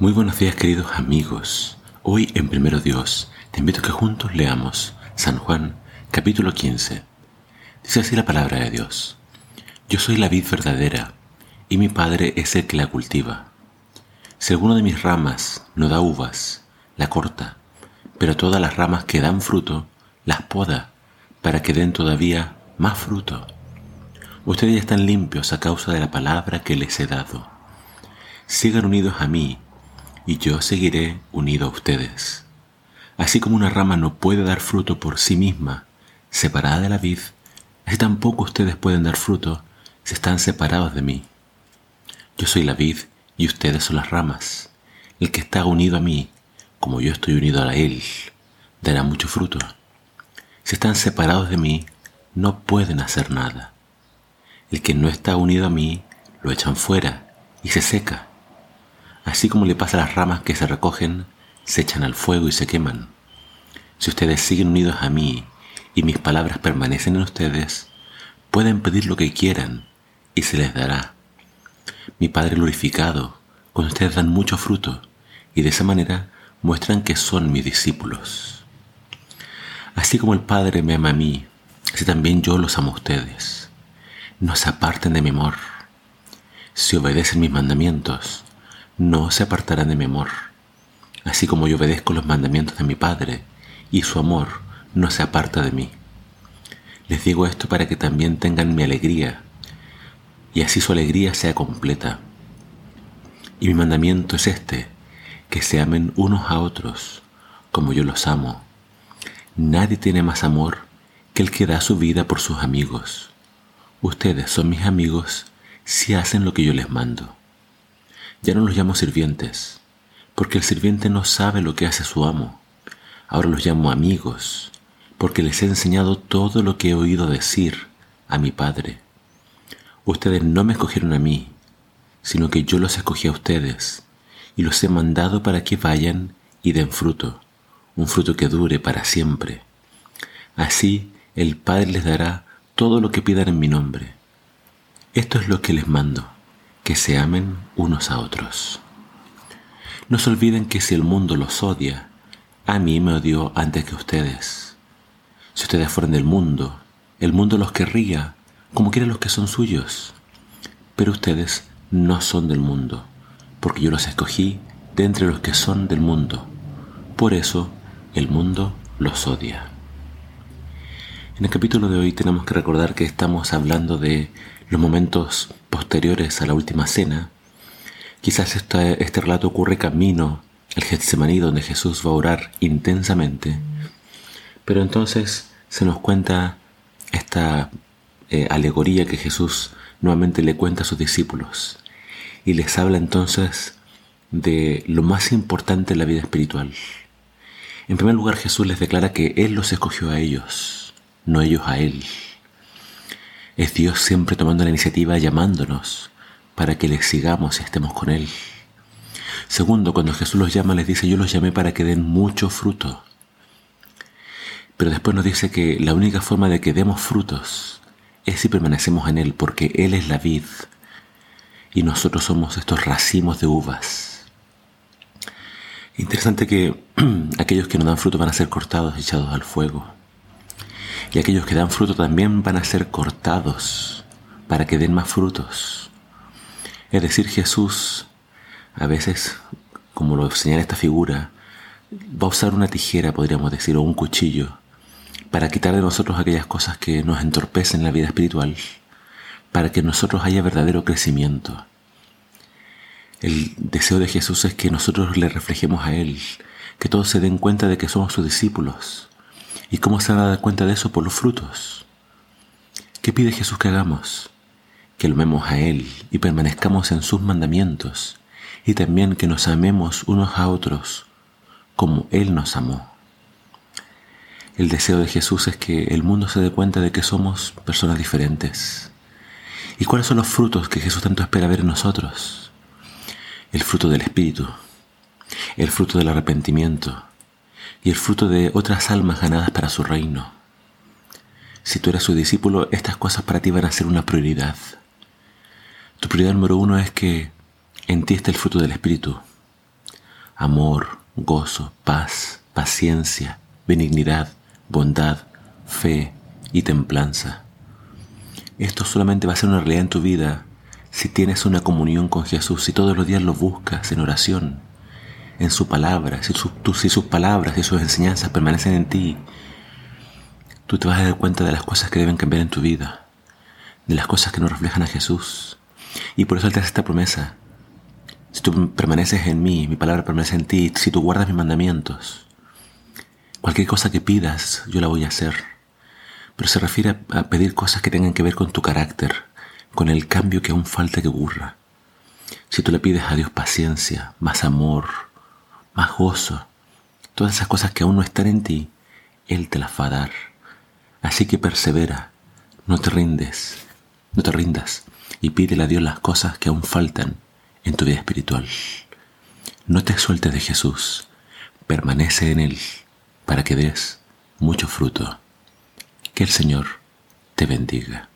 Muy buenos días queridos amigos. Hoy en Primero Dios te invito a que juntos leamos San Juan capítulo 15. Dice así la palabra de Dios. Yo soy la vid verdadera y mi Padre es el que la cultiva. Si alguno de mis ramas no da uvas, la corta, pero todas las ramas que dan fruto, las poda para que den todavía más fruto. Ustedes ya están limpios a causa de la palabra que les he dado. Sigan unidos a mí y yo seguiré unido a ustedes. Así como una rama no puede dar fruto por sí misma, separada de la vid, así tampoco ustedes pueden dar fruto si están separados de mí. Yo soy la vid y ustedes son las ramas. El que está unido a mí, como yo estoy unido a él, dará mucho fruto. Si están separados de mí, no pueden hacer nada. El que no está unido a mí, lo echan fuera y se seca Así como le pasa a las ramas que se recogen, se echan al fuego y se queman. Si ustedes siguen unidos a mí y mis palabras permanecen en ustedes, pueden pedir lo que quieran y se les dará. Mi Padre glorificado, cuando ustedes dan mucho fruto y de esa manera muestran que son mis discípulos. Así como el Padre me ama a mí, así también yo los amo a ustedes. No se aparten de mi amor. Si obedecen mis mandamientos, no se apartarán de mi amor, así como yo obedezco los mandamientos de mi Padre, y su amor no se aparta de mí. Les digo esto para que también tengan mi alegría, y así su alegría sea completa. Y mi mandamiento es este, que se amen unos a otros, como yo los amo. Nadie tiene más amor que el que da su vida por sus amigos. Ustedes son mis amigos si hacen lo que yo les mando. Ya no los llamo sirvientes, porque el sirviente no sabe lo que hace su amo. Ahora los llamo amigos, porque les he enseñado todo lo que he oído decir a mi Padre. Ustedes no me escogieron a mí, sino que yo los escogí a ustedes, y los he mandado para que vayan y den fruto, un fruto que dure para siempre. Así el Padre les dará todo lo que pidan en mi nombre. Esto es lo que les mando que se amen unos a otros. No se olviden que si el mundo los odia, a mí me odió antes que ustedes. Si ustedes fueran del mundo, el mundo los querría como quieren los que son suyos. Pero ustedes no son del mundo, porque yo los escogí de entre los que son del mundo. Por eso el mundo los odia. En el capítulo de hoy tenemos que recordar que estamos hablando de los momentos posteriores a la última cena. Quizás este, este relato ocurre camino al Getsemaní donde Jesús va a orar intensamente. Pero entonces se nos cuenta esta eh, alegoría que Jesús nuevamente le cuenta a sus discípulos y les habla entonces de lo más importante en la vida espiritual. En primer lugar Jesús les declara que Él los escogió a ellos, no ellos a Él. Es Dios siempre tomando la iniciativa llamándonos para que le sigamos y estemos con Él. Segundo, cuando Jesús los llama, les dice, yo los llamé para que den mucho fruto. Pero después nos dice que la única forma de que demos frutos es si permanecemos en Él, porque Él es la vid y nosotros somos estos racimos de uvas. Interesante que aquellos que no dan fruto van a ser cortados, echados al fuego y aquellos que dan fruto también van a ser cortados para que den más frutos. Es decir, Jesús a veces, como lo señala esta figura, va a usar una tijera, podríamos decir, o un cuchillo, para quitar de nosotros aquellas cosas que nos entorpecen la vida espiritual, para que nosotros haya verdadero crecimiento. El deseo de Jesús es que nosotros le reflejemos a Él, que todos se den cuenta de que somos sus discípulos, ¿Y cómo se van a cuenta de eso? Por los frutos. ¿Qué pide Jesús que hagamos? Que lo amemos a Él y permanezcamos en sus mandamientos y también que nos amemos unos a otros como Él nos amó. El deseo de Jesús es que el mundo se dé cuenta de que somos personas diferentes. ¿Y cuáles son los frutos que Jesús tanto espera ver en nosotros? El fruto del Espíritu, el fruto del arrepentimiento, y el fruto de otras almas ganadas para su reino. Si tú eres su discípulo, estas cosas para ti van a ser una prioridad. Tu prioridad número uno es que en ti está el fruto del Espíritu, amor, gozo, paz, paciencia, benignidad, bondad, fe y templanza. Esto solamente va a ser una realidad en tu vida si tienes una comunión con Jesús, si todos los días lo buscas en oración, en su palabra, si, si sus palabras y sus enseñanzas permanecen en ti, tú te vas a dar cuenta de las cosas que deben cambiar en tu vida, de las cosas que no reflejan a Jesús. Y por eso Él te hace esta promesa. Si tú permaneces en mí, mi palabra permanece en ti, si tú guardas mis mandamientos, cualquier cosa que pidas, yo la voy a hacer. Pero se refiere a pedir cosas que tengan que ver con tu carácter, con el cambio que aún falta que ocurra. Si tú le pides a Dios paciencia, más amor, más gozo, todas esas cosas que aún no están en ti, Él te las va a dar. Así que persevera, no te rindes, no te rindas y pídele a Dios las cosas que aún faltan en tu vida espiritual. No te sueltes de Jesús, permanece en Él para que des mucho fruto. Que el Señor te bendiga.